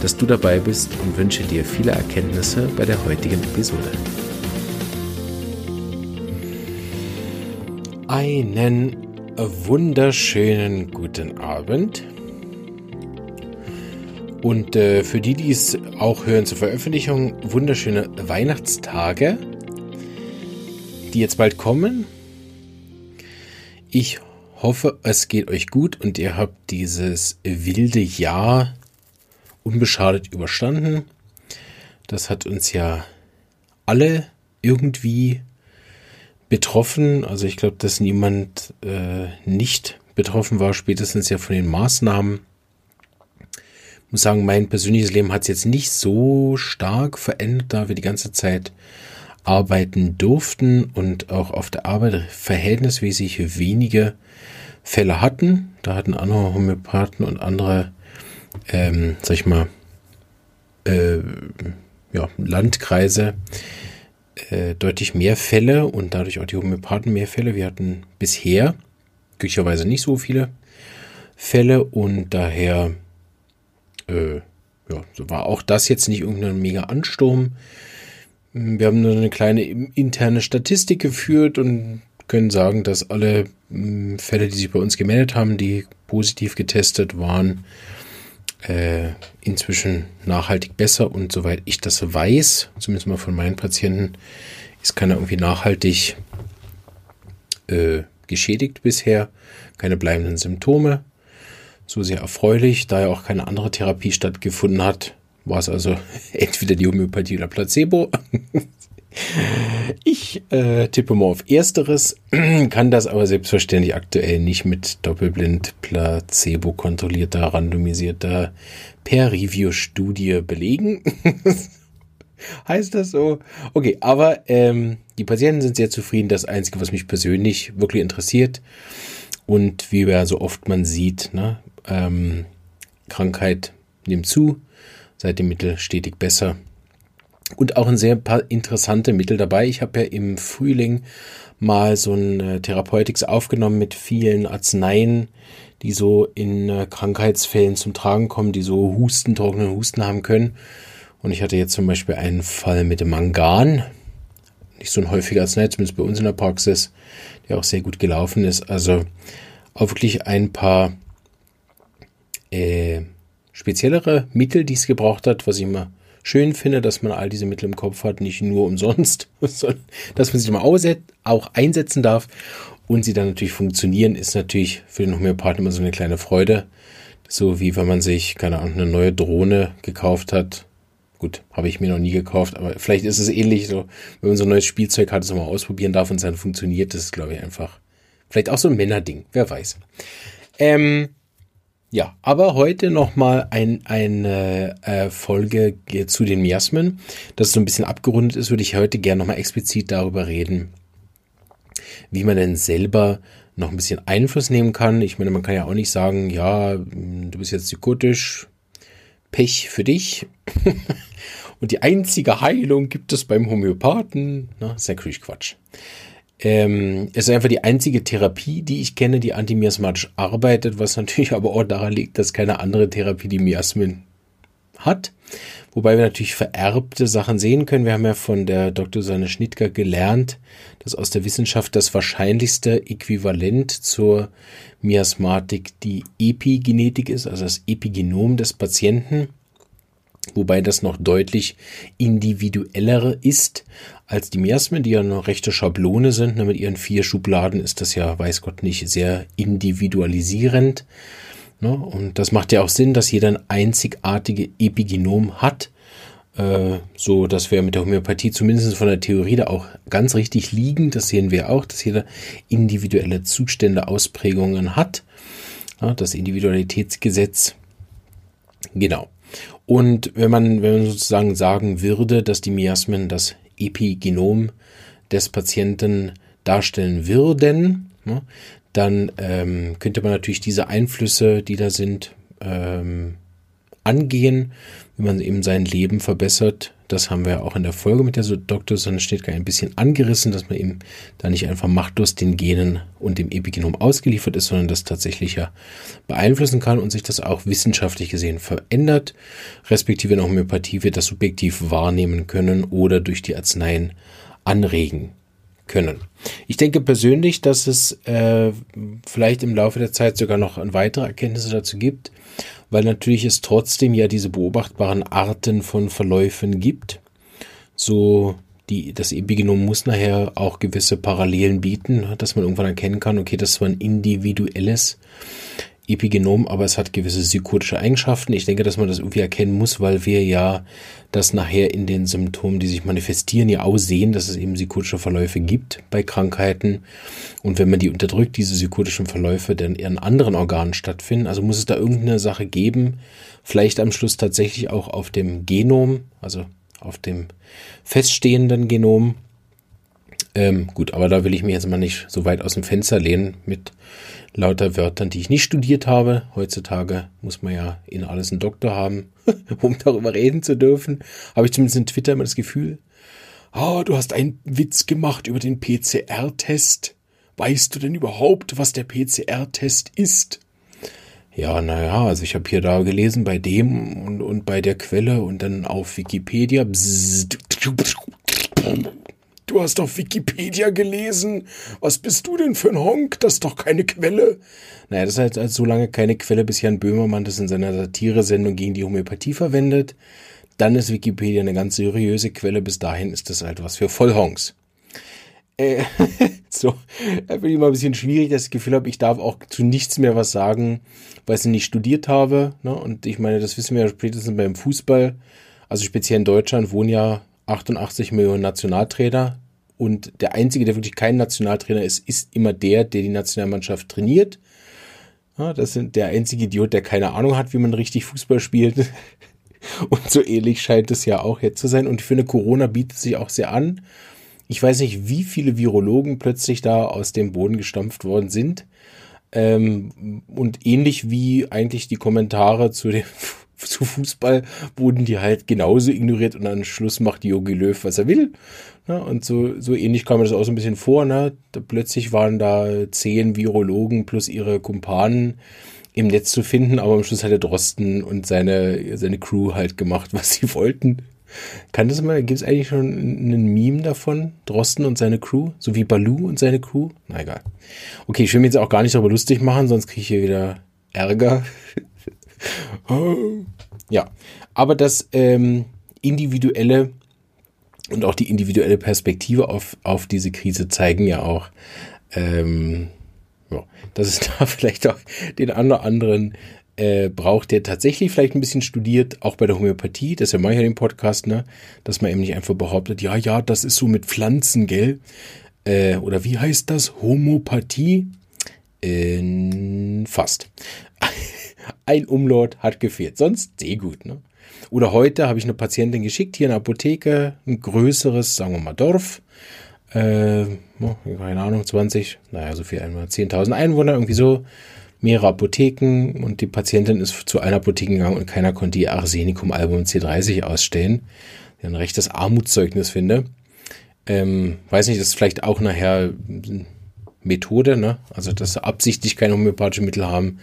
dass du dabei bist und wünsche dir viele Erkenntnisse bei der heutigen Episode. Einen wunderschönen guten Abend. Und äh, für die, die es auch hören zur Veröffentlichung, wunderschöne Weihnachtstage, die jetzt bald kommen. Ich hoffe, es geht euch gut und ihr habt dieses wilde Jahr unbeschadet überstanden. Das hat uns ja alle irgendwie betroffen. Also ich glaube, dass niemand äh, nicht betroffen war, spätestens ja von den Maßnahmen. Ich muss sagen, mein persönliches Leben hat es jetzt nicht so stark verändert, da wir die ganze Zeit arbeiten durften und auch auf der Arbeit verhältnismäßig wenige Fälle hatten. Da hatten andere Homöopathen und andere ähm, sag ich mal, äh, ja, Landkreise äh, deutlich mehr Fälle und dadurch auch die Homöopathen mehr Fälle. Wir hatten bisher glücklicherweise nicht so viele Fälle und daher äh, ja, war auch das jetzt nicht irgendein mega Ansturm. Wir haben nur eine kleine interne Statistik geführt und können sagen, dass alle mh, Fälle, die sich bei uns gemeldet haben, die positiv getestet waren, äh, inzwischen nachhaltig besser und soweit ich das weiß, zumindest mal von meinen Patienten, ist keiner irgendwie nachhaltig äh, geschädigt bisher, keine bleibenden Symptome. So sehr erfreulich, da ja auch keine andere Therapie stattgefunden hat, war es also entweder die Homöopathie oder Placebo. Ich äh, tippe mal auf Ersteres, kann das aber selbstverständlich aktuell nicht mit doppelblind placebo kontrollierter, randomisierter Per-Review-Studie belegen. heißt das so? Okay, aber ähm, die Patienten sind sehr zufrieden. Das Einzige, was mich persönlich wirklich interessiert und wie ja so oft man sieht, ne, ähm, Krankheit nimmt zu, seit dem Mittel stetig besser und auch ein sehr paar interessante Mittel dabei. Ich habe ja im Frühling mal so ein äh, Therapeutics aufgenommen mit vielen Arzneien, die so in äh, Krankheitsfällen zum Tragen kommen, die so Husten, trockenen Husten haben können. Und ich hatte jetzt zum Beispiel einen Fall mit dem Mangan. Nicht so ein häufiger Arznei, zumindest bei uns in der Praxis, der auch sehr gut gelaufen ist. Also auch wirklich ein paar äh, speziellere Mittel, die es gebraucht hat, was ich immer schön finde, dass man all diese Mittel im Kopf hat, nicht nur umsonst, sondern dass man sie mal auch einsetzen darf und sie dann natürlich funktionieren, ist natürlich für den Homöopathen immer so eine kleine Freude. So wie wenn man sich, keine Ahnung, eine neue Drohne gekauft hat. Gut, habe ich mir noch nie gekauft, aber vielleicht ist es ähnlich so, wenn man so ein neues Spielzeug hat, es mal ausprobieren darf und es dann funktioniert, das ist, glaube ich, einfach vielleicht auch so ein Männerding, wer weiß. Ähm, ja, aber heute nochmal ein, eine äh, Folge zu den Miasmen. Das so ein bisschen abgerundet ist, würde ich heute gerne nochmal explizit darüber reden, wie man denn selber noch ein bisschen Einfluss nehmen kann. Ich meine, man kann ja auch nicht sagen, ja, du bist jetzt psychotisch, Pech für dich. Und die einzige Heilung gibt es beim Homöopathen. Na, ist ja Quatsch. Ähm, es ist einfach die einzige Therapie, die ich kenne, die antimiasmatisch arbeitet, was natürlich aber auch daran liegt, dass keine andere Therapie die Miasmen hat. Wobei wir natürlich vererbte Sachen sehen können. Wir haben ja von der Dr. Susanne Schnittger gelernt, dass aus der Wissenschaft das wahrscheinlichste Äquivalent zur Miasmatik die Epigenetik ist, also das Epigenom des Patienten wobei das noch deutlich individueller ist als die Miasmen, die ja eine rechte Schablone sind. Mit ihren vier Schubladen ist das ja, weiß Gott nicht, sehr individualisierend. Ne? Und das macht ja auch Sinn, dass jeder ein einzigartige Epigenom hat, äh, so dass wir mit der Homöopathie zumindest von der Theorie da auch ganz richtig liegen. Das sehen wir auch, dass jeder individuelle Zustände, Ausprägungen hat. Das Individualitätsgesetz. Genau. Und wenn man, wenn man sozusagen sagen würde, dass die Miasmen das Epigenom des Patienten darstellen würden, ne, dann ähm, könnte man natürlich diese Einflüsse, die da sind, ähm, angehen, wie man eben sein Leben verbessert. Das haben wir auch in der Folge mit der Dr. Sonnenstedtke ein bisschen angerissen, dass man eben da nicht einfach machtlos den Genen und dem Epigenom ausgeliefert ist, sondern das tatsächlich ja beeinflussen kann und sich das auch wissenschaftlich gesehen verändert, respektive in Homöopathie wird das subjektiv wahrnehmen können oder durch die Arzneien anregen können. Ich denke persönlich, dass es äh, vielleicht im Laufe der Zeit sogar noch weitere Erkenntnisse dazu gibt, weil natürlich es trotzdem ja diese beobachtbaren Arten von Verläufen gibt. So die, das Epigenom muss nachher auch gewisse Parallelen bieten, dass man irgendwann erkennen kann, okay, das war ein individuelles Epigenom, aber es hat gewisse psychotische Eigenschaften. Ich denke, dass man das irgendwie erkennen muss, weil wir ja das nachher in den Symptomen, die sich manifestieren, ja auch sehen, dass es eben psychotische Verläufe gibt bei Krankheiten. Und wenn man die unterdrückt, diese psychotischen Verläufe dann in anderen Organen stattfinden, also muss es da irgendeine Sache geben, vielleicht am Schluss tatsächlich auch auf dem Genom, also auf dem feststehenden Genom. Ähm, gut, aber da will ich mich jetzt mal nicht so weit aus dem Fenster lehnen mit lauter Wörtern, die ich nicht studiert habe. Heutzutage muss man ja in alles einen Doktor haben, um darüber reden zu dürfen. Habe ich zumindest in Twitter immer das Gefühl. Ah, oh, du hast einen Witz gemacht über den PCR-Test. Weißt du denn überhaupt, was der PCR-Test ist? Ja, naja, also ich habe hier da gelesen bei dem und, und bei der Quelle und dann auf Wikipedia. Bzzz, Du hast auf Wikipedia gelesen. Was bist du denn für ein Honk? Das ist doch keine Quelle. Naja, das ist halt, halt so lange keine Quelle, bis Jan Böhmermann das in seiner Satire-Sendung gegen die Homöopathie verwendet. Dann ist Wikipedia eine ganz seriöse Quelle. Bis dahin ist das halt was für Vollhonks. Äh, so, da bin ich mal ein bisschen schwierig, dass ich das Gefühl habe, ich darf auch zu nichts mehr was sagen, weil ich nicht studiert habe. Ne? Und ich meine, das wissen wir ja spätestens beim Fußball. Also speziell in Deutschland wohnen ja 88 Millionen Nationaltrainer und der einzige, der wirklich kein Nationaltrainer ist, ist immer der, der die Nationalmannschaft trainiert. Ja, das sind der einzige Idiot, der keine Ahnung hat, wie man richtig Fußball spielt. Und so ähnlich scheint es ja auch jetzt zu sein. Und für eine Corona bietet sich auch sehr an. Ich weiß nicht, wie viele Virologen plötzlich da aus dem Boden gestampft worden sind. Ähm, und ähnlich wie eigentlich die Kommentare zu dem zu Fußball wurden die halt genauso ignoriert und am Schluss macht Jogi Löw, was er will. Ne? Und so, so ähnlich kam mir das auch so ein bisschen vor. Ne? Da plötzlich waren da zehn Virologen plus ihre Kumpanen im Netz zu finden, aber am Schluss hat der Drosten und seine, seine Crew halt gemacht, was sie wollten. Kann das mal, gibt es eigentlich schon einen Meme davon? Drosten und seine Crew? So wie Balu und seine Crew? Na egal. Okay, ich will mir jetzt auch gar nicht darüber lustig machen, sonst kriege ich hier wieder Ärger. ja, aber das ähm, individuelle und auch die individuelle Perspektive auf, auf diese Krise zeigen ja auch, ähm, ja, dass es da vielleicht auch den einen anderen äh, braucht, der tatsächlich vielleicht ein bisschen studiert, auch bei der Homöopathie, das ist ja manchmal den Podcast, ne, dass man eben nicht einfach behauptet, ja, ja, das ist so mit Pflanzen, gell? Äh, oder wie heißt das? Homopathie? Äh, fast. Ein Umlaut hat gefehlt. Sonst sehr gut. Ne? Oder heute habe ich eine Patientin geschickt, hier in der Apotheke, ein größeres, sagen wir mal, Dorf. Äh, keine Ahnung, 20, naja, so viel einmal, 10.000 Einwohner, irgendwie so. Mehrere Apotheken und die Patientin ist zu einer Apotheke gegangen und keiner konnte ihr Arsenicum-Album C30 ausstellen. Ein rechtes Armutszeugnis finde. Ähm, weiß nicht, das ist vielleicht auch nachher Methode, ne? Also, dass sie absichtlich keine homöopathische Mittel haben.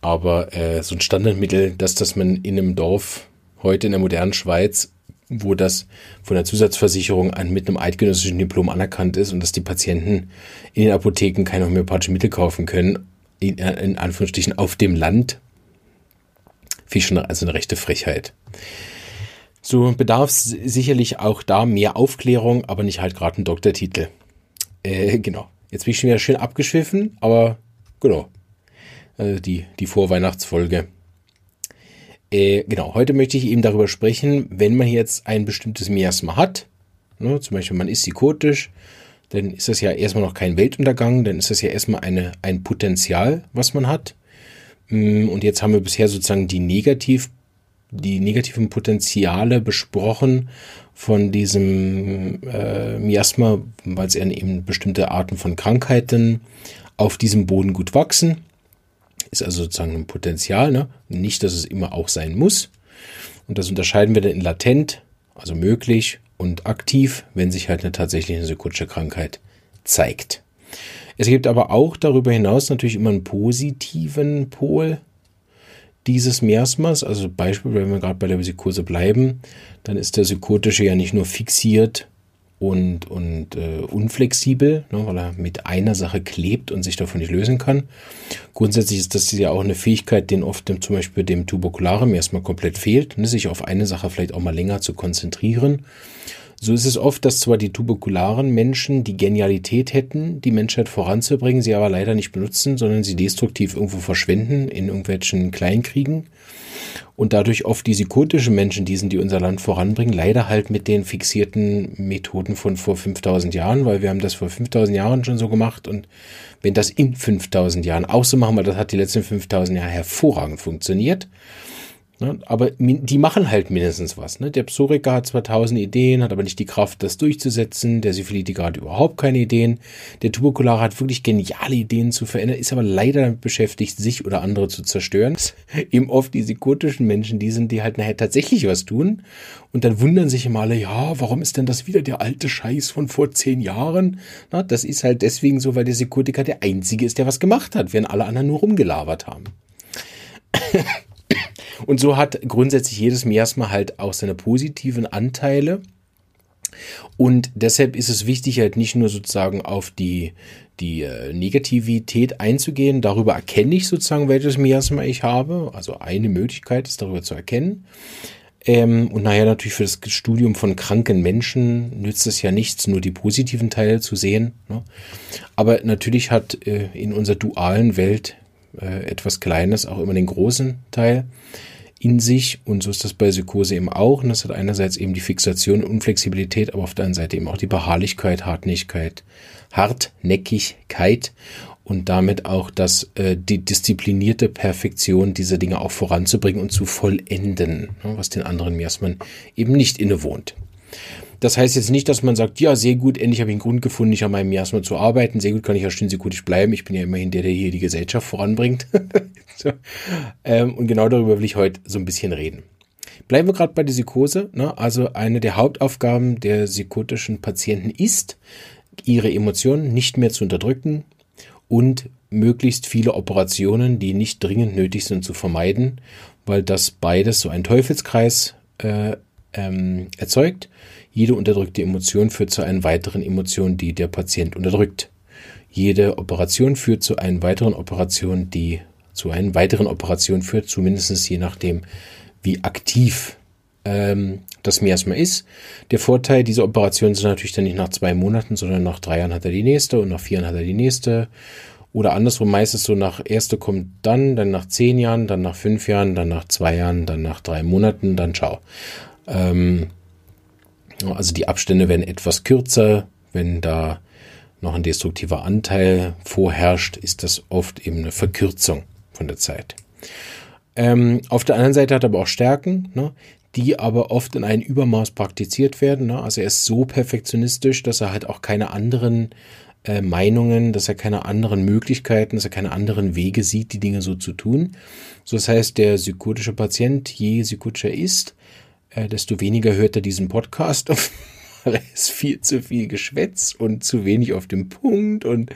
Aber äh, so ein Standardmittel, dass das man in einem Dorf heute in der modernen Schweiz, wo das von der Zusatzversicherung an, mit einem eidgenössischen Diplom anerkannt ist und dass die Patienten in den Apotheken keine homöopathische Mittel kaufen können, in, in Anführungsstrichen auf dem Land, finde ich schon also eine rechte Frechheit. So bedarf es sicherlich auch da mehr Aufklärung, aber nicht halt gerade ein Doktortitel. Äh, genau. Jetzt bin ich schon wieder schön abgeschwiffen, aber genau. Also die, die Vorweihnachtsfolge. Äh, genau, heute möchte ich eben darüber sprechen, wenn man jetzt ein bestimmtes Miasma hat, ne, zum Beispiel man ist psychotisch, dann ist das ja erstmal noch kein Weltuntergang, dann ist das ja erstmal eine, ein Potenzial, was man hat. Mm, und jetzt haben wir bisher sozusagen die negativ die negativen Potenziale besprochen von diesem äh, Miasma, weil es eben bestimmte Arten von Krankheiten auf diesem Boden gut wachsen. Ist also sozusagen ein Potenzial, ne? nicht, dass es immer auch sein muss. Und das unterscheiden wir dann in latent, also möglich, und aktiv, wenn sich halt eine tatsächliche Sekutsche Krankheit zeigt. Es gibt aber auch darüber hinaus natürlich immer einen positiven Pol dieses Miasmas. Also Beispiel, wenn wir gerade bei der Psychose bleiben, dann ist der Psychotische ja nicht nur fixiert und, und äh, unflexibel, ne, weil er mit einer Sache klebt und sich davon nicht lösen kann. Grundsätzlich ist das ja auch eine Fähigkeit, den oft dem, zum Beispiel dem Tuberkularen erstmal komplett fehlt, ne, sich auf eine Sache vielleicht auch mal länger zu konzentrieren. So ist es oft, dass zwar die tuberkularen Menschen die Genialität hätten, die Menschheit voranzubringen, sie aber leider nicht benutzen, sondern sie destruktiv irgendwo verschwenden in irgendwelchen Kleinkriegen und dadurch oft die psychotischen Menschen, die sind, die unser Land voranbringen, leider halt mit den fixierten Methoden von vor 5000 Jahren, weil wir haben das vor 5000 Jahren schon so gemacht. Und wenn das in 5000 Jahren auch so machen, weil das hat die letzten 5000 Jahre hervorragend funktioniert, Ne? Aber die machen halt mindestens was. Ne? Der Psoriker hat zwar tausend Ideen, hat aber nicht die Kraft, das durchzusetzen. Der Syphilitiker hat überhaupt keine Ideen. Der Tuberkulare hat wirklich geniale Ideen zu verändern, ist aber leider damit beschäftigt, sich oder andere zu zerstören. Eben oft die psychotischen Menschen, die sind, die halt nachher tatsächlich was tun. Und dann wundern sich immer alle, ja, warum ist denn das wieder der alte Scheiß von vor zehn Jahren? Na, das ist halt deswegen so, weil der Psychotiker der Einzige ist, der was gemacht hat, während alle anderen nur rumgelabert haben. Und so hat grundsätzlich jedes Miasma halt auch seine positiven Anteile. Und deshalb ist es wichtig, halt nicht nur sozusagen auf die, die äh, Negativität einzugehen. Darüber erkenne ich sozusagen, welches Miasma ich habe. Also eine Möglichkeit ist darüber zu erkennen. Ähm, und nachher natürlich für das Studium von kranken Menschen nützt es ja nichts, nur die positiven Teile zu sehen. Ne? Aber natürlich hat äh, in unserer dualen Welt äh, etwas Kleines auch immer den großen Teil in sich. Und so ist das bei Psychose eben auch. Und das hat einerseits eben die Fixation und Unflexibilität, aber auf der anderen Seite eben auch die Beharrlichkeit, Hartnäckigkeit, Hartnäckigkeit und damit auch das, äh, die disziplinierte Perfektion dieser Dinge auch voranzubringen und zu vollenden, ne, was den anderen Miasmen eben nicht innewohnt. Das heißt jetzt nicht, dass man sagt, ja, sehr gut, endlich habe ich einen Grund gefunden, nicht an meinem Miasma zu arbeiten. Sehr gut, kann ich ja stündsekutisch bleiben. Ich bin ja immerhin der, der hier die Gesellschaft voranbringt. so. ähm, und genau darüber will ich heute so ein bisschen reden. Bleiben wir gerade bei der Psychose. Ne? Also eine der Hauptaufgaben der psychotischen Patienten ist, ihre Emotionen nicht mehr zu unterdrücken und möglichst viele Operationen, die nicht dringend nötig sind, zu vermeiden, weil das beides so ein Teufelskreis äh, ähm, erzeugt. Jede unterdrückte Emotion führt zu einer weiteren Emotion, die der Patient unterdrückt. Jede Operation führt zu einer weiteren Operation, die zu einer weiteren Operation führt, zumindest je nachdem, wie aktiv ähm, das Miasma ist. Der Vorteil dieser Operation ist natürlich dann nicht nach zwei Monaten, sondern nach drei Jahren hat er die nächste und nach vier Jahren hat er die nächste. Oder andersrum meistens so nach erste kommt dann, dann nach zehn Jahren, dann nach fünf Jahren, dann nach zwei Jahren, dann nach drei Monaten, dann ciao. Ähm, also die Abstände werden etwas kürzer. Wenn da noch ein destruktiver Anteil vorherrscht, ist das oft eben eine Verkürzung von der Zeit. Ähm, auf der anderen Seite hat er aber auch Stärken, ne, die aber oft in einem Übermaß praktiziert werden. Ne? Also er ist so perfektionistisch, dass er halt auch keine anderen äh, Meinungen, dass er keine anderen Möglichkeiten, dass er keine anderen Wege sieht, die Dinge so zu tun. So das heißt, der psychotische Patient, je psychotischer ist, äh, desto weniger hört er diesen Podcast, weil ist viel zu viel Geschwätz und zu wenig auf dem Punkt und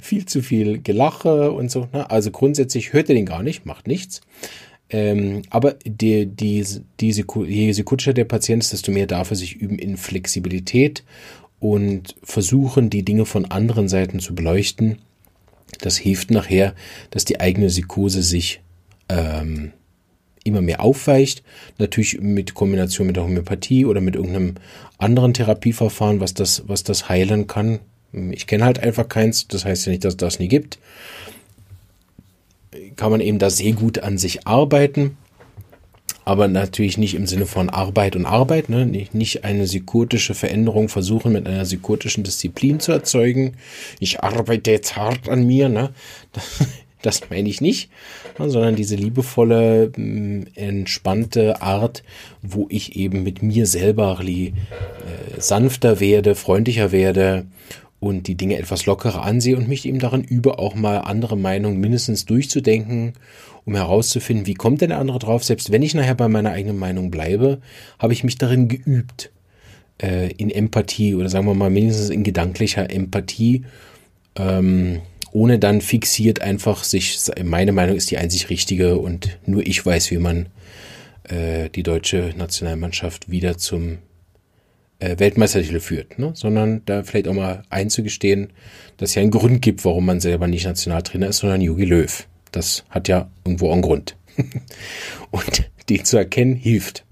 viel zu viel Gelache und so. Ne? Also grundsätzlich hört er den gar nicht, macht nichts. Ähm, aber die, die, die, je sekutscher der Patient ist, desto mehr darf er sich üben in Flexibilität und versuchen, die Dinge von anderen Seiten zu beleuchten. Das hilft nachher, dass die eigene Psychose sich ähm, immer mehr aufweicht. Natürlich mit Kombination mit der Homöopathie oder mit irgendeinem anderen Therapieverfahren, was das, was das heilen kann. Ich kenne halt einfach keins, das heißt ja nicht, dass das nie gibt. Kann man eben da sehr gut an sich arbeiten, aber natürlich nicht im Sinne von Arbeit und Arbeit, ne? nicht, nicht eine psychotische Veränderung versuchen mit einer psychotischen Disziplin zu erzeugen. Ich arbeite jetzt hart an mir, ne? Das meine ich nicht, sondern diese liebevolle, mm, entspannte Art, wo ich eben mit mir selber äh, sanfter werde, freundlicher werde und die Dinge etwas lockerer ansehe und mich eben darin übe, auch mal andere Meinungen mindestens durchzudenken, um herauszufinden, wie kommt denn der andere drauf. Selbst wenn ich nachher bei meiner eigenen Meinung bleibe, habe ich mich darin geübt, äh, in Empathie oder sagen wir mal mindestens in gedanklicher Empathie, ähm, ohne dann fixiert einfach sich, meine Meinung ist die einzig richtige und nur ich weiß, wie man äh, die deutsche Nationalmannschaft wieder zum äh, Weltmeistertitel führt, ne? sondern da vielleicht auch mal einzugestehen, dass es ja einen Grund gibt, warum man selber nicht Nationaltrainer ist, sondern Jogi Löw. Das hat ja irgendwo einen Grund. und den zu erkennen hilft.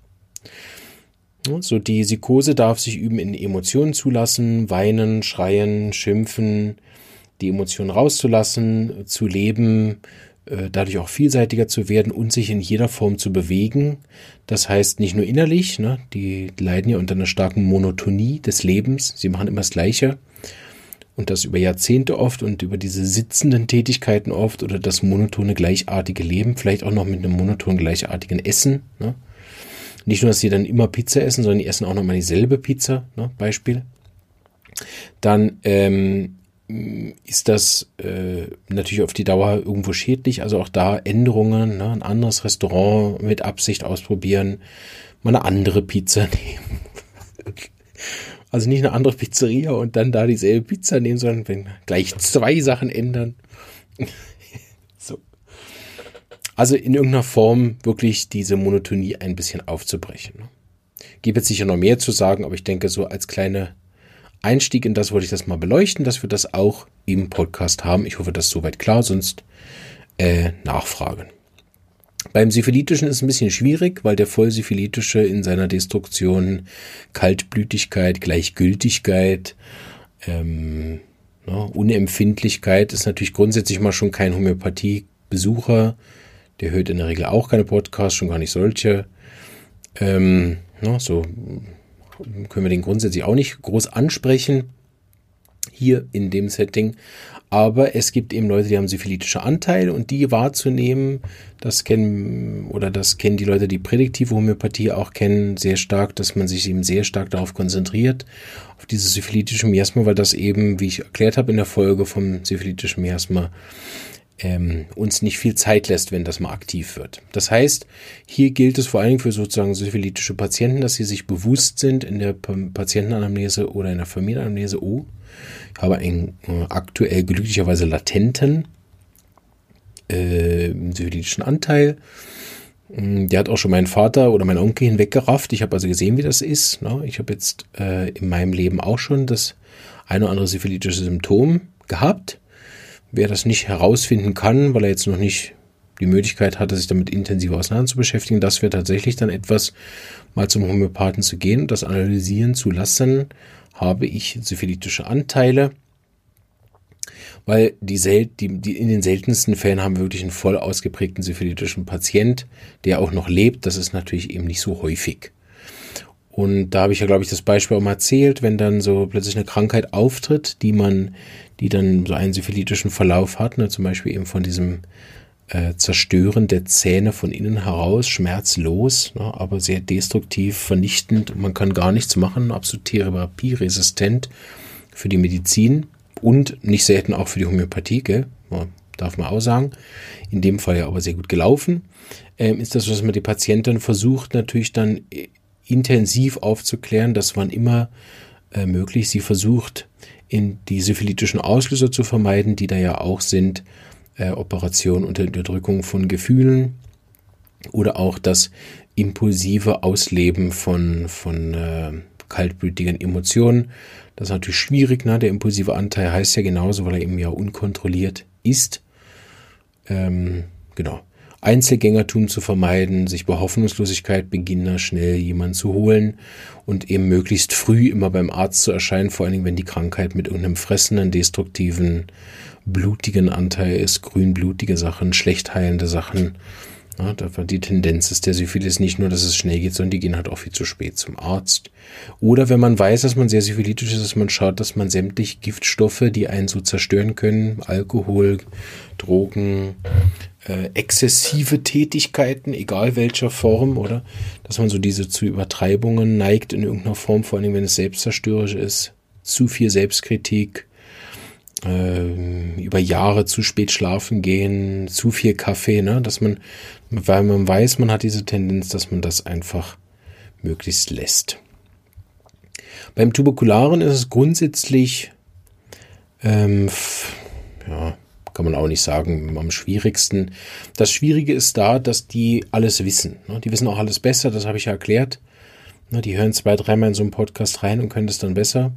So die Psychose darf sich üben in Emotionen zulassen, weinen, schreien, schimpfen, die Emotionen rauszulassen, zu leben, äh, dadurch auch vielseitiger zu werden und sich in jeder Form zu bewegen. Das heißt nicht nur innerlich, ne, die leiden ja unter einer starken Monotonie des Lebens, sie machen immer das Gleiche und das über Jahrzehnte oft und über diese sitzenden Tätigkeiten oft oder das monotone gleichartige Leben, vielleicht auch noch mit einem monotonen gleichartigen Essen. Ne. Nicht nur, dass sie dann immer Pizza essen, sondern die essen auch nochmal dieselbe Pizza, ne, Beispiel. Dann ähm, ist das äh, natürlich auf die Dauer irgendwo schädlich. Also auch da Änderungen, ne? ein anderes Restaurant mit Absicht ausprobieren, mal eine andere Pizza nehmen. also nicht eine andere Pizzeria und dann da dieselbe Pizza nehmen, sondern wenn gleich zwei Sachen ändern. so. Also in irgendeiner Form wirklich diese Monotonie ein bisschen aufzubrechen. Ne? Gibt jetzt sicher noch mehr zu sagen, aber ich denke so als kleine Einstieg in das wollte ich das mal beleuchten, dass wir das auch im Podcast haben. Ich hoffe, das ist soweit klar, sonst äh, nachfragen. Beim Syphilitischen ist es ein bisschen schwierig, weil der Vollsyphilitische in seiner Destruktion Kaltblütigkeit, Gleichgültigkeit, ähm, ne, Unempfindlichkeit ist natürlich grundsätzlich mal schon kein Homöopathie-Besucher. Der hört in der Regel auch keine Podcasts, schon gar nicht solche. Ähm, ne, so können wir den grundsätzlich auch nicht groß ansprechen hier in dem Setting. Aber es gibt eben Leute, die haben syphilitische Anteile und die wahrzunehmen, das kennen oder das kennen die Leute, die prädiktive Homöopathie auch kennen, sehr stark, dass man sich eben sehr stark darauf konzentriert, auf dieses syphilitische Miasma, weil das eben, wie ich erklärt habe in der Folge vom syphilitischen Miasma, ähm, uns nicht viel Zeit lässt, wenn das mal aktiv wird. Das heißt, hier gilt es vor allen Dingen für sozusagen syphilitische Patienten, dass sie sich bewusst sind in der Patientenanamnese oder in der Familienanamnese, oh, ich habe einen äh, aktuell glücklicherweise latenten äh, syphilitischen Anteil. Mm, der hat auch schon meinen Vater oder meinen Onkel hinweggerafft. Ich habe also gesehen, wie das ist. Ne? Ich habe jetzt äh, in meinem Leben auch schon das eine oder andere syphilitische Symptom gehabt Wer das nicht herausfinden kann, weil er jetzt noch nicht die Möglichkeit hatte, sich damit intensiver auseinander zu beschäftigen, das wäre tatsächlich dann etwas, mal zum Homöopathen zu gehen und das analysieren zu lassen, habe ich syphilitische Anteile, weil die, sel die, die in den seltensten Fällen haben wir wirklich einen voll ausgeprägten syphilitischen Patient, der auch noch lebt. Das ist natürlich eben nicht so häufig. Und da habe ich ja, glaube ich, das Beispiel auch mal erzählt, wenn dann so plötzlich eine Krankheit auftritt, die man, die dann so einen syphilitischen Verlauf hat, ne, zum Beispiel eben von diesem äh, Zerstören der Zähne von innen heraus, schmerzlos, ne, aber sehr destruktiv, vernichtend. Man kann gar nichts machen, absolut therapieresistent für die Medizin und nicht selten auch für die Homöopathie, gell? darf man auch sagen. In dem Fall ja aber sehr gut gelaufen. Ähm, ist das, dass man die Patientin versucht, natürlich dann intensiv aufzuklären, dass wann immer äh, möglich sie versucht, in die syphilitischen Auslöser zu vermeiden, die da ja auch sind, äh, Operation unter Unterdrückung von Gefühlen oder auch das impulsive Ausleben von, von äh, kaltblütigen Emotionen. Das ist natürlich schwierig, ne? der impulsive Anteil heißt ja genauso, weil er eben ja unkontrolliert ist. Ähm, genau. Einzelgängertum zu vermeiden, sich bei Hoffnungslosigkeit beginnen, schnell jemanden zu holen und eben möglichst früh immer beim Arzt zu erscheinen, vor allen Dingen, wenn die Krankheit mit irgendeinem fressenden, destruktiven, blutigen Anteil ist, grünblutige Sachen, schlecht heilende Sachen, Ja, die Tendenz ist der Syphilis nicht nur, dass es schnell geht, sondern die gehen halt auch viel zu spät zum Arzt. Oder wenn man weiß, dass man sehr syphilitisch ist, dass man schaut, dass man sämtliche Giftstoffe, die einen so zerstören können, Alkohol, Drogen, äh, exzessive Tätigkeiten, egal welcher Form, oder? Dass man so diese zu Übertreibungen neigt in irgendeiner Form, vor allem wenn es selbstzerstörerisch ist, zu viel Selbstkritik, äh, über Jahre zu spät schlafen gehen, zu viel Kaffee, ne? dass man, weil man weiß, man hat diese Tendenz, dass man das einfach möglichst lässt. Beim Tuberkularen ist es grundsätzlich, ähm, ja, kann man auch nicht sagen, am schwierigsten. Das Schwierige ist da, dass die alles wissen. Ne? Die wissen auch alles besser, das habe ich ja erklärt. Ne? Die hören zwei, dreimal in so einen Podcast rein und können das dann besser.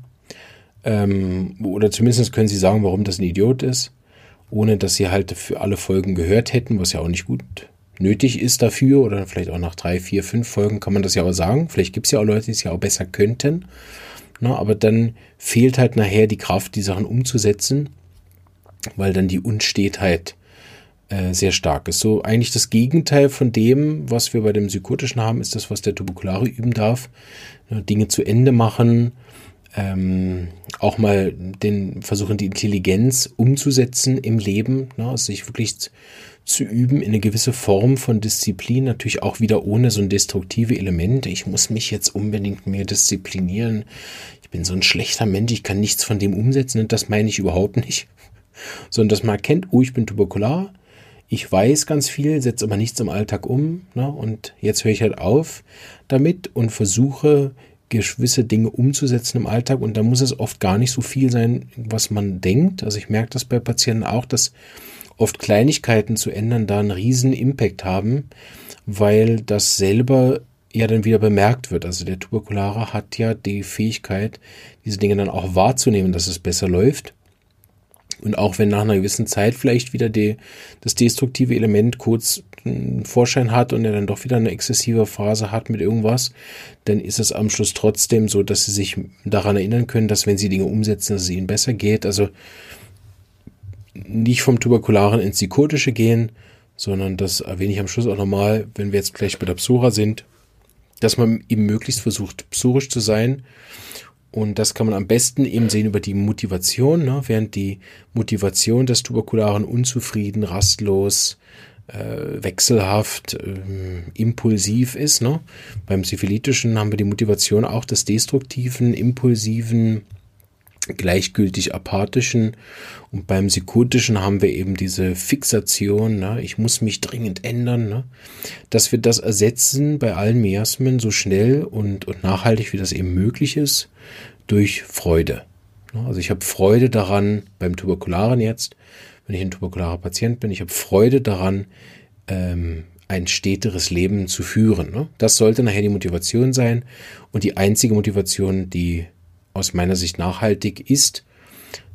Ähm, oder zumindest können sie sagen, warum das ein Idiot ist, ohne dass sie halt für alle Folgen gehört hätten, was ja auch nicht gut nötig ist dafür. Oder vielleicht auch nach drei, vier, fünf Folgen kann man das ja auch sagen. Vielleicht gibt es ja auch Leute, die es ja auch besser könnten. Na, aber dann fehlt halt nachher die Kraft, die Sachen umzusetzen, weil dann die Unstetheit äh, sehr stark ist. So eigentlich das Gegenteil von dem, was wir bei dem Psychotischen haben, ist das, was der Tuberkulare üben darf. Dinge zu Ende machen, ähm, auch mal den versuchen, die Intelligenz umzusetzen im Leben, ne, sich wirklich zu üben in eine gewisse Form von Disziplin, natürlich auch wieder ohne so ein destruktive Element. Ich muss mich jetzt unbedingt mehr disziplinieren. Ich bin so ein schlechter Mensch, ich kann nichts von dem umsetzen und das meine ich überhaupt nicht. Sondern dass man erkennt, oh, ich bin tuberkular, ich weiß ganz viel, setze aber nichts im Alltag um. Ne? Und jetzt höre ich halt auf damit und versuche gewisse Dinge umzusetzen im Alltag und da muss es oft gar nicht so viel sein, was man denkt. Also ich merke das bei Patienten auch, dass oft Kleinigkeiten zu ändern da einen riesen Impact haben, weil das selber ja dann wieder bemerkt wird. Also der Tuberkulare hat ja die Fähigkeit, diese Dinge dann auch wahrzunehmen, dass es besser läuft. Und auch wenn nach einer gewissen Zeit vielleicht wieder die, das destruktive Element kurz einen Vorschein hat und er dann doch wieder eine exzessive Phase hat mit irgendwas, dann ist es am Schluss trotzdem so, dass sie sich daran erinnern können, dass wenn sie Dinge umsetzen, dass es ihnen besser geht. Also nicht vom Tuberkularen ins Psychotische gehen, sondern das erwähne ich am Schluss auch nochmal, wenn wir jetzt gleich bei der Psora sind, dass man eben möglichst versucht, psorisch zu sein und das kann man am besten eben sehen über die Motivation, ne? während die Motivation des Tuberkularen unzufrieden, rastlos, äh, wechselhaft, äh, impulsiv ist. Ne? Beim Syphilitischen haben wir die Motivation auch des destruktiven, impulsiven, gleichgültig apathischen und beim psychotischen haben wir eben diese Fixation, ne? ich muss mich dringend ändern, ne? dass wir das ersetzen bei allen Miasmen so schnell und, und nachhaltig, wie das eben möglich ist, durch Freude. Ne? Also ich habe Freude daran, beim Tuberkularen jetzt, wenn ich ein tuberkularer Patient bin, ich habe Freude daran, ähm, ein steteres Leben zu führen. Ne? Das sollte nachher die Motivation sein und die einzige Motivation, die aus meiner Sicht nachhaltig ist.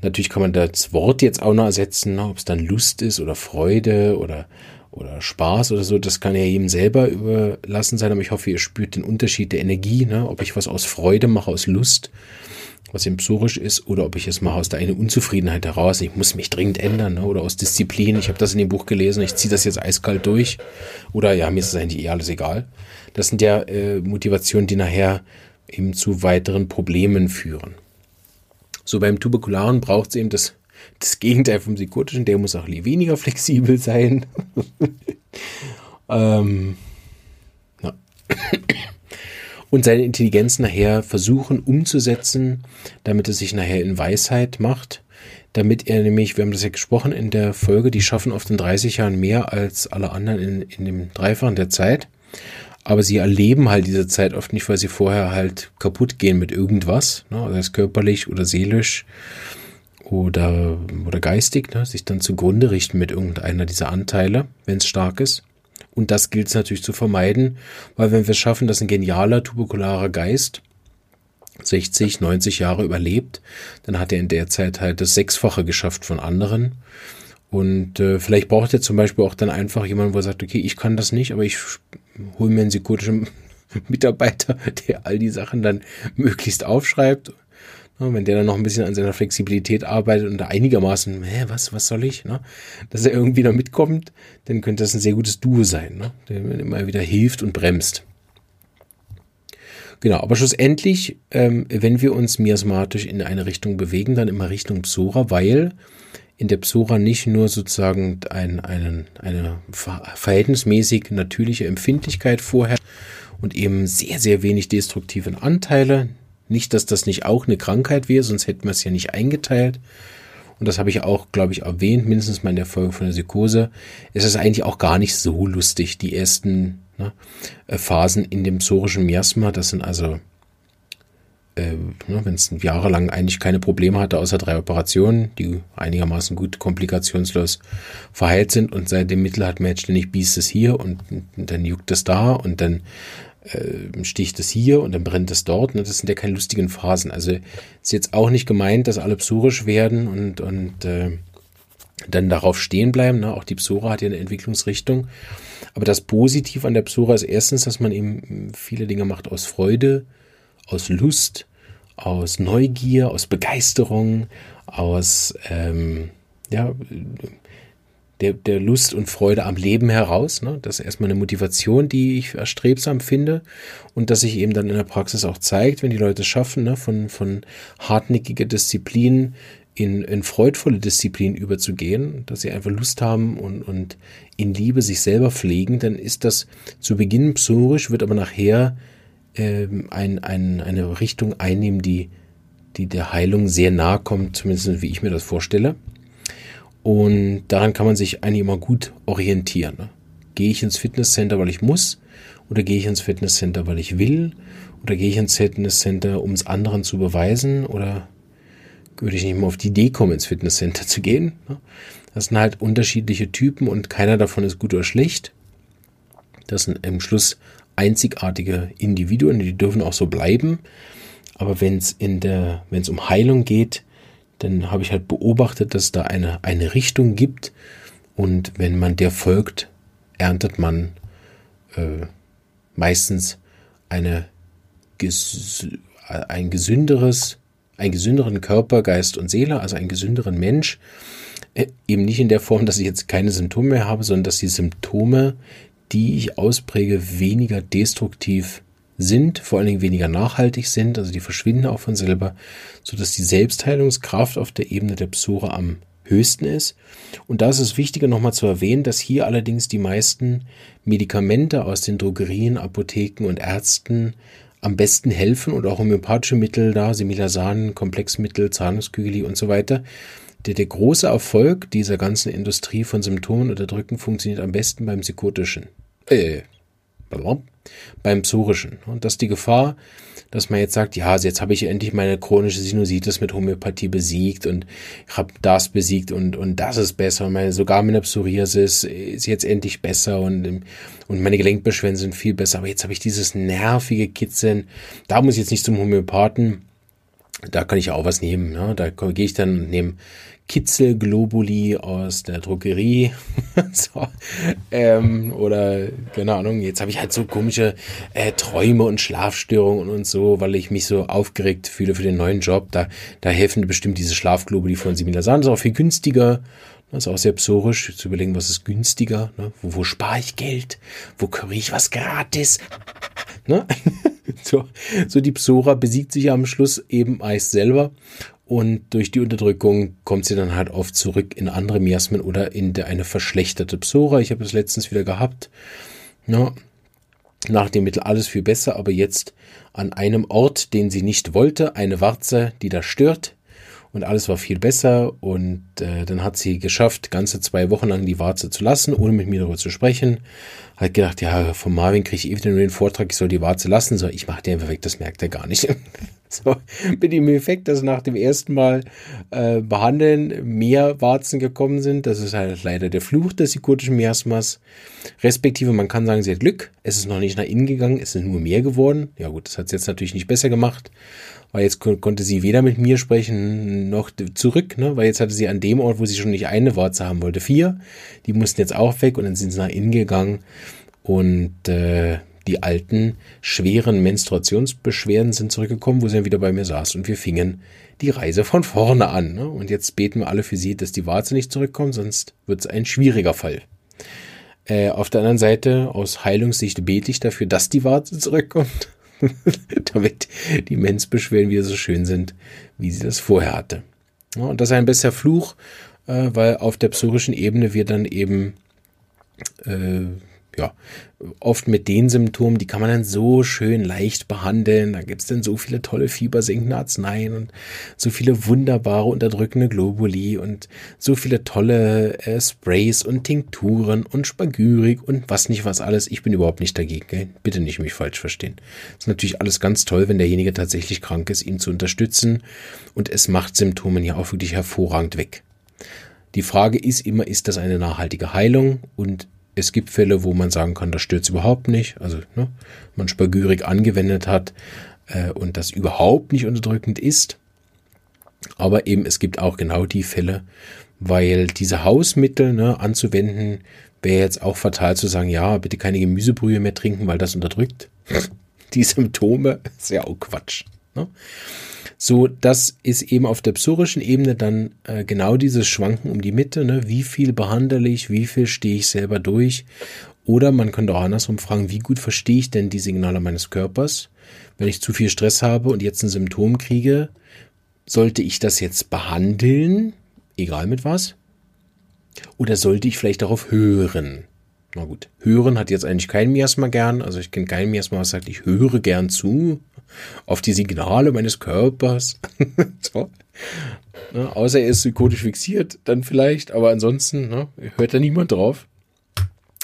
Natürlich kann man das Wort jetzt auch noch ersetzen, ne? ob es dann Lust ist oder Freude oder, oder Spaß oder so. Das kann ja jedem selber überlassen sein, aber ich hoffe, ihr spürt den Unterschied der Energie, ne? ob ich was aus Freude mache, aus Lust, was eben psorisch ist, oder ob ich es mache aus der eine Unzufriedenheit heraus. Ich muss mich dringend ändern, ne? oder aus Disziplin. Ich habe das in dem Buch gelesen, ich ziehe das jetzt eiskalt durch. Oder ja, mir ist es eigentlich eh alles egal. Das sind ja äh, Motivationen, die nachher eben zu weiteren Problemen führen. So beim Tuberkularen braucht es eben das, das Gegenteil vom Psychotischen, der muss auch weniger flexibel sein. ähm. Und seine Intelligenz nachher versuchen umzusetzen, damit es sich nachher in Weisheit macht, damit er nämlich, wir haben das ja gesprochen in der Folge, die schaffen oft in 30 Jahren mehr als alle anderen in, in dem Dreifachen der Zeit aber sie erleben halt diese Zeit oft nicht, weil sie vorher halt kaputt gehen mit irgendwas, ne? sei es körperlich oder seelisch oder, oder geistig, ne? sich dann zugrunde richten mit irgendeiner dieser Anteile, wenn es stark ist. Und das gilt es natürlich zu vermeiden, weil wenn wir es schaffen, dass ein genialer tuberkularer Geist 60, 90 Jahre überlebt, dann hat er in der Zeit halt das Sechsfache geschafft von anderen. Und äh, vielleicht braucht er zum Beispiel auch dann einfach jemanden, wo er sagt, okay, ich kann das nicht, aber ich hole mir einen psychotischen Mitarbeiter, der all die Sachen dann möglichst aufschreibt. wenn der dann noch ein bisschen an seiner Flexibilität arbeitet und da einigermaßen, hä, was, was soll ich, ne? dass er irgendwie da mitkommt, dann könnte das ein sehr gutes Duo sein, ne? der immer wieder hilft und bremst. Genau, aber schlussendlich, ähm, wenn wir uns miasmatisch in eine Richtung bewegen, dann immer Richtung Psora, weil in der Psora nicht nur sozusagen ein, einen, eine verhältnismäßig natürliche Empfindlichkeit vorherrscht und eben sehr, sehr wenig destruktive Anteile, nicht, dass das nicht auch eine Krankheit wäre, sonst hätten wir es ja nicht eingeteilt. Und das habe ich auch, glaube ich, erwähnt, mindestens mal in der Folge von der Psychose. Es ist eigentlich auch gar nicht so lustig, die ersten ne, Phasen in dem psorischen Miasma. Das sind also, äh, ne, wenn es jahrelang eigentlich keine Probleme hatte, außer drei Operationen, die einigermaßen gut komplikationslos verheilt sind. Und seit dem Mittel hat man jetzt ständig biest es hier und, und dann juckt es da und dann äh, sticht es hier und dann brennt es dort. Ne? Das sind ja keine lustigen Phasen. Also ist jetzt auch nicht gemeint, dass alle psorisch werden und, und äh, dann darauf stehen bleiben. Ne? Auch die Psora hat ja eine Entwicklungsrichtung. Aber das Positiv an der Psora ist erstens, dass man eben viele Dinge macht aus Freude, aus Lust, aus Neugier, aus Begeisterung, aus ähm, ja, der, der Lust und Freude am Leben heraus. Ne? Das ist erstmal eine Motivation, die ich erstrebsam finde und dass sich eben dann in der Praxis auch zeigt, wenn die Leute es schaffen, ne? von, von hartnäckiger Disziplin in, in freudvolle Disziplin überzugehen, dass sie einfach Lust haben und, und in Liebe sich selber pflegen, dann ist das zu Beginn psorisch, wird aber nachher ähm, ein, ein, eine Richtung einnehmen, die, die der Heilung sehr nahe kommt, zumindest wie ich mir das vorstelle. Und daran kann man sich eigentlich immer gut orientieren. Ne? Gehe ich ins Fitnesscenter, weil ich muss? Oder gehe ich ins Fitnesscenter, weil ich will? Oder gehe ich ins Fitnesscenter, um es anderen zu beweisen? Oder würde ich nicht mal auf die Idee kommen, ins Fitnesscenter zu gehen? Ne? Das sind halt unterschiedliche Typen und keiner davon ist gut oder schlecht. Das sind im Schluss einzigartige Individuen, die dürfen auch so bleiben. Aber wenn es in der, wenn es um Heilung geht, dann habe ich halt beobachtet, dass da eine, eine Richtung gibt und wenn man der folgt, erntet man äh, meistens eine, ein gesünderes, einen gesünderen Körper, Geist und Seele, also einen gesünderen Mensch. Äh, eben nicht in der Form, dass ich jetzt keine Symptome mehr habe, sondern dass die Symptome, die ich auspräge, weniger destruktiv sind, vor allen Dingen weniger nachhaltig sind, also die verschwinden auch von selber, so dass die Selbstheilungskraft auf der Ebene der Psora am höchsten ist. Und da ist es wichtiger nochmal zu erwähnen, dass hier allerdings die meisten Medikamente aus den Drogerien, Apotheken und Ärzten am besten helfen und auch homöopathische Mittel da, Similasan, Komplexmittel, Zahnungskügeli und so weiter. Der, der große Erfolg dieser ganzen Industrie von Symptomen unterdrücken funktioniert am besten beim psychotischen. Äh, beim Psorischen. Und das ist die Gefahr, dass man jetzt sagt, ja, also jetzt habe ich endlich meine chronische Sinusitis mit Homöopathie besiegt und ich habe das besiegt und, und das ist besser. Und meine, sogar meine Psoriasis ist jetzt endlich besser und, und meine Gelenkbeschwerden sind viel besser. Aber jetzt habe ich dieses nervige Kitzeln. Da muss ich jetzt nicht zum Homöopathen. Da kann ich auch was nehmen. Ne? Da gehe ich dann und nehme Kitzelglobuli aus der Drogerie. so, ähm, oder, keine Ahnung, jetzt habe ich halt so komische äh, Träume und Schlafstörungen und so, weil ich mich so aufgeregt fühle für den neuen Job. Da, da helfen bestimmt diese Schlafglobuli von Similasan. Das ist auch viel günstiger. Das ist auch sehr psorisch, zu überlegen, was ist günstiger. Ne? Wo, wo spare ich Geld? Wo kriege ich was gratis? ne? so, so die Psora besiegt sich am Schluss eben meist selber und durch die Unterdrückung kommt sie dann halt oft zurück in andere Miasmen oder in eine verschlechterte Psora. Ich habe es letztens wieder gehabt. Ja, nach dem Mittel alles viel besser, aber jetzt an einem Ort, den sie nicht wollte, eine Warze, die da stört, und alles war viel besser und äh, dann hat sie geschafft, ganze zwei Wochen lang die Warze zu lassen, ohne mit mir darüber zu sprechen. Hat gedacht, ja, von Marvin kriege ich eh wieder nur den Vortrag, ich soll die Warze lassen. So, ich mache die einfach weg, das merkt er gar nicht. so, mit dem Effekt, dass nach dem ersten Mal äh, behandeln mehr Warzen gekommen sind. Das ist halt leider der Fluch des psychotischen Miasmas. Respektive, man kann sagen, sie hat Glück. Es ist noch nicht nach innen gegangen, es ist nur mehr geworden. Ja gut, das hat es jetzt natürlich nicht besser gemacht weil jetzt konnte sie weder mit mir sprechen noch zurück, ne? weil jetzt hatte sie an dem Ort, wo sie schon nicht eine Warze haben wollte, vier. Die mussten jetzt auch weg und dann sind sie nach innen gegangen und äh, die alten, schweren Menstruationsbeschwerden sind zurückgekommen, wo sie dann wieder bei mir saß und wir fingen die Reise von vorne an. Ne? Und jetzt beten wir alle für sie, dass die Warze nicht zurückkommt, sonst wird es ein schwieriger Fall. Äh, auf der anderen Seite, aus Heilungssicht bete ich dafür, dass die Warze zurückkommt, damit die Mensbeschwerden wieder so schön sind, wie sie das vorher hatte. Ja, und das ist ein besser Fluch, äh, weil auf der psorischen Ebene wir dann eben äh, ja, oft mit den Symptomen, die kann man dann so schön leicht behandeln. Da gibt's dann so viele tolle fiebersenkende Arzneien und so viele wunderbare unterdrückende Globuli und so viele tolle äh, Sprays und Tinkturen und Spagyrik und was nicht was alles. Ich bin überhaupt nicht dagegen. Gell? Bitte nicht mich falsch verstehen. ist natürlich alles ganz toll, wenn derjenige tatsächlich krank ist, ihn zu unterstützen und es macht Symptome ja auch wirklich hervorragend weg. Die Frage ist immer, ist das eine nachhaltige Heilung und es gibt Fälle, wo man sagen kann, das stört überhaupt nicht. Also ne, man Spagyrik angewendet hat äh, und das überhaupt nicht unterdrückend ist. Aber eben es gibt auch genau die Fälle, weil diese Hausmittel ne, anzuwenden, wäre jetzt auch fatal zu sagen, ja, bitte keine Gemüsebrühe mehr trinken, weil das unterdrückt. die Symptome ist ja auch Quatsch. Ne? So, das ist eben auf der psorischen Ebene dann äh, genau dieses Schwanken um die Mitte. Ne? Wie viel behandle ich, wie viel stehe ich selber durch? Oder man könnte auch andersrum fragen, wie gut verstehe ich denn die Signale meines Körpers? Wenn ich zu viel Stress habe und jetzt ein Symptom kriege, sollte ich das jetzt behandeln, egal mit was? Oder sollte ich vielleicht darauf hören? Na gut, hören hat jetzt eigentlich kein Miasma gern. Also ich kenne kein Miasma, was sagt, ich höre gern zu auf die Signale meines Körpers. so. ne, außer er ist psychotisch fixiert, dann vielleicht, aber ansonsten ne, hört da niemand drauf.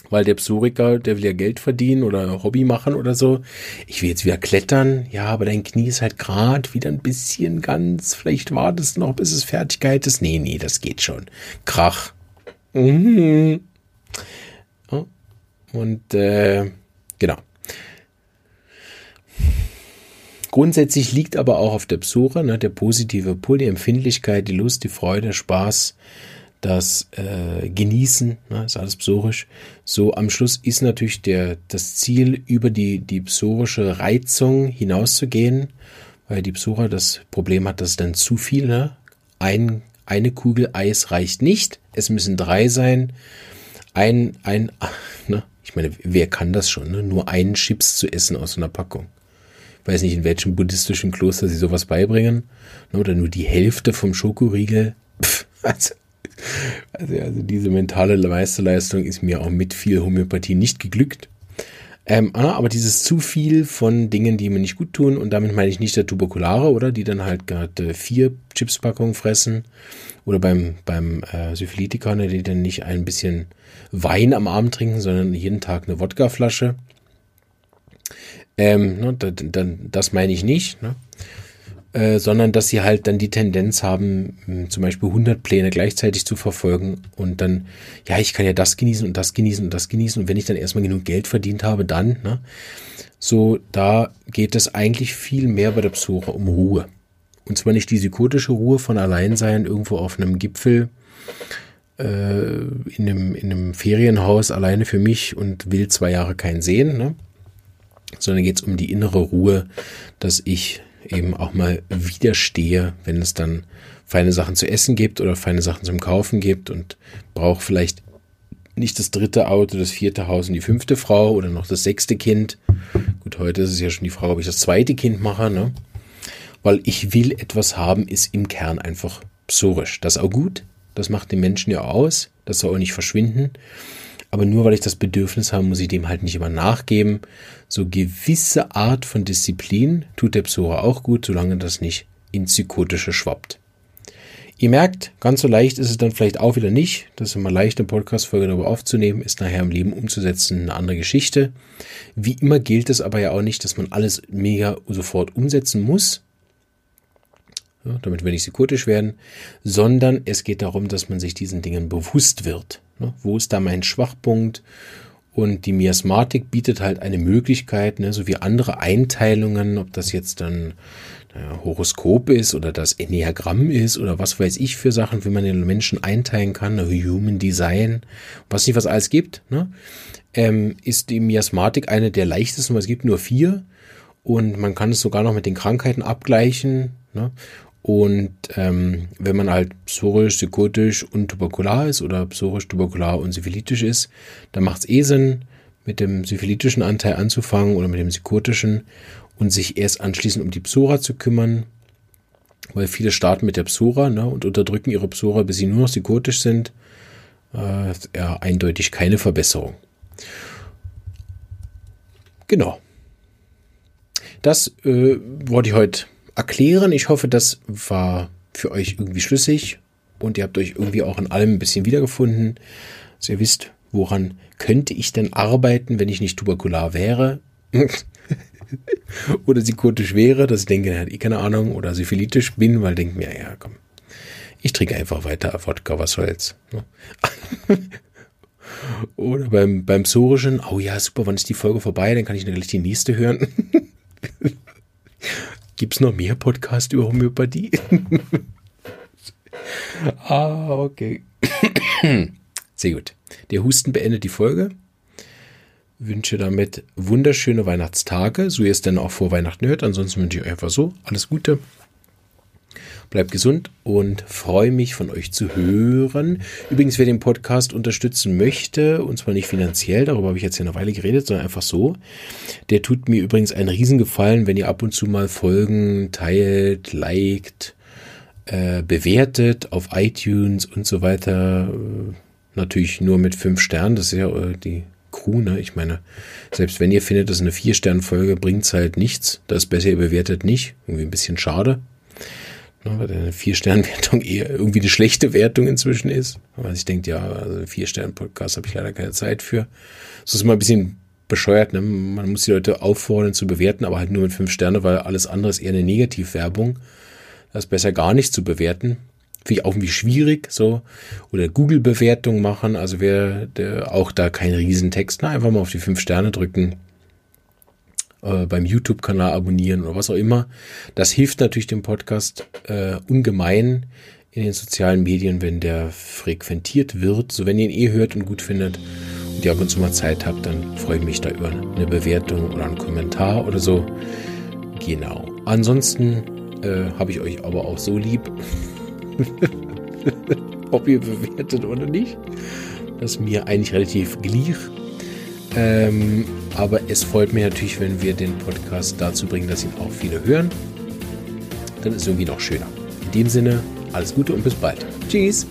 Weil der Psoriker, der will ja Geld verdienen oder Hobby machen oder so. Ich will jetzt wieder klettern. Ja, aber dein Knie ist halt gerade wieder ein bisschen ganz. Vielleicht wartest du noch, bis es Fertigkeit ist. Nee, nee, das geht schon. Krach. Mhm. Und äh, genau. Grundsätzlich liegt aber auch auf der Psora ne, der positive Pol, die Empfindlichkeit, die Lust, die Freude, Spaß, das äh, Genießen, ne, ist alles psorisch. So am Schluss ist natürlich der, das Ziel, über die, die psorische Reizung hinauszugehen, weil die Psora das Problem hat, dass es dann zu viel, ne? Ein, eine Kugel Eis reicht nicht, es müssen drei sein. Ein, ein, ne? Ich meine, wer kann das schon, ne? Nur einen Chips zu essen aus einer Packung weiß nicht, in welchem buddhistischen Kloster sie sowas beibringen. Ne, oder nur die Hälfte vom Schokoriegel. Pff, also, also, also diese mentale Meisterleistung ist mir auch mit viel Homöopathie nicht geglückt. Ähm, ah, aber dieses zu viel von Dingen, die mir nicht gut tun, und damit meine ich nicht der Tuberkulare, oder die dann halt gerade vier Chipspackungen fressen, oder beim, beim äh, Syphilitiker, ne, die dann nicht ein bisschen Wein am Abend trinken, sondern jeden Tag eine Wodkaflasche. Ähm, ne, da, da, das meine ich nicht, ne? äh, sondern dass sie halt dann die Tendenz haben, zum Beispiel 100 Pläne gleichzeitig zu verfolgen und dann, ja, ich kann ja das genießen und das genießen und das genießen und wenn ich dann erstmal genug Geld verdient habe, dann, ne? so, da geht es eigentlich viel mehr bei der Psora um Ruhe. Und zwar nicht die psychotische Ruhe von Alleinsein irgendwo auf einem Gipfel, äh, in, einem, in einem Ferienhaus alleine für mich und will zwei Jahre keinen sehen, ne? Sondern geht es um die innere Ruhe, dass ich eben auch mal widerstehe, wenn es dann feine Sachen zu essen gibt oder feine Sachen zum Kaufen gibt und brauche vielleicht nicht das dritte Auto, das vierte Haus und die fünfte Frau oder noch das sechste Kind. Gut, heute ist es ja schon die Frage, ob ich das zweite Kind mache, ne? Weil ich will etwas haben, ist im Kern einfach psorisch. Das ist auch gut. Das macht den Menschen ja aus. Das soll auch nicht verschwinden. Aber nur weil ich das Bedürfnis habe, muss ich dem halt nicht immer nachgeben. So gewisse Art von Disziplin tut der Psora auch gut, solange das nicht ins Psychotische schwappt. Ihr merkt, ganz so leicht ist es dann vielleicht auch wieder nicht. Das ist immer leicht, eine Podcast-Folge darüber aufzunehmen, ist nachher im Leben umzusetzen, eine andere Geschichte. Wie immer gilt es aber ja auch nicht, dass man alles mega sofort umsetzen muss damit wir nicht psychotisch werden, sondern es geht darum, dass man sich diesen Dingen bewusst wird. Ne? Wo ist da mein Schwachpunkt? Und die Miasmatik bietet halt eine Möglichkeit, ne, so wie andere Einteilungen, ob das jetzt dann naja, Horoskop ist oder das Enneagramm ist oder was weiß ich für Sachen, wie man den Menschen einteilen kann, ne, Human Design, was nicht was alles gibt, ne, ähm, ist die Miasmatik eine der leichtesten, weil es gibt nur vier und man kann es sogar noch mit den Krankheiten abgleichen. Ne? Und ähm, wenn man halt psorisch, psychotisch und tuberkular ist oder psorisch, tuberkular und syphilitisch ist, dann macht es eh Sinn, mit dem syphilitischen Anteil anzufangen oder mit dem psychotischen und sich erst anschließend um die Psora zu kümmern, weil viele starten mit der Psora ne, und unterdrücken ihre Psora, bis sie nur noch psychotisch sind. Äh, ja, eindeutig keine Verbesserung. Genau. Das äh, wollte ich heute erklären. Ich hoffe, das war für euch irgendwie schlüssig und ihr habt euch irgendwie auch in allem ein bisschen wiedergefunden. Also ihr wisst, woran könnte ich denn arbeiten, wenn ich nicht tuberkular wäre? oder psychotisch wäre, dass ich denke, hat eh keine Ahnung, oder syphilitisch bin, weil denke mir, ja, komm, ich trinke einfach weiter Wodka, was soll's. Ne? oder beim, beim Psorischen, oh ja, super, wann ist die Folge vorbei, dann kann ich gleich die nächste hören. Gibt es noch mehr Podcasts über Homöopathie? ah, okay. Sehr gut. Der Husten beendet die Folge. Wünsche damit wunderschöne Weihnachtstage, so ihr es denn auch vor Weihnachten hört. Ansonsten wünsche ich euch einfach so alles Gute. Bleibt gesund und freue mich von euch zu hören. Übrigens, wer den Podcast unterstützen möchte, und zwar nicht finanziell, darüber habe ich jetzt ja eine Weile geredet, sondern einfach so, der tut mir übrigens einen Riesengefallen, wenn ihr ab und zu mal Folgen teilt, liked, äh, bewertet auf iTunes und so weiter. Natürlich nur mit fünf Sternen, das ist ja äh, die Crew, ne? Ich meine, selbst wenn ihr findet, das ist eine Vier-Sterne-Folge, bringt es halt nichts. Das ist besser, ihr bewertet nicht. Irgendwie ein bisschen schade. Ne, weil eine Vier-Sterne-Wertung eher irgendwie eine schlechte Wertung inzwischen ist. Weil ich denke, ja, also Vier-Sterne-Podcast habe ich leider keine Zeit für. Das ist immer ein bisschen bescheuert. Ne? Man muss die Leute auffordern zu bewerten, aber halt nur mit fünf Sterne, weil alles andere ist eher eine Negativwerbung. Das ist besser gar nicht zu bewerten. Finde ich auch irgendwie schwierig, so. Oder Google-Bewertung machen. Also wer der auch da kein Riesentext, ne? einfach mal auf die fünf Sterne drücken äh, beim YouTube-Kanal abonnieren oder was auch immer. Das hilft natürlich dem Podcast äh, ungemein in den sozialen Medien, wenn der frequentiert wird. So wenn ihr ihn eh hört und gut findet und ihr ab und zu mal Zeit habt, dann freue ich mich da über eine Bewertung oder einen Kommentar oder so. Genau. Ansonsten äh, habe ich euch aber auch so lieb, ob ihr bewertet oder nicht. Das ist mir eigentlich relativ gleich. Ähm, aber es freut mich natürlich, wenn wir den Podcast dazu bringen, dass ihn auch viele hören. Dann ist es irgendwie noch schöner. In dem Sinne, alles Gute und bis bald. Tschüss.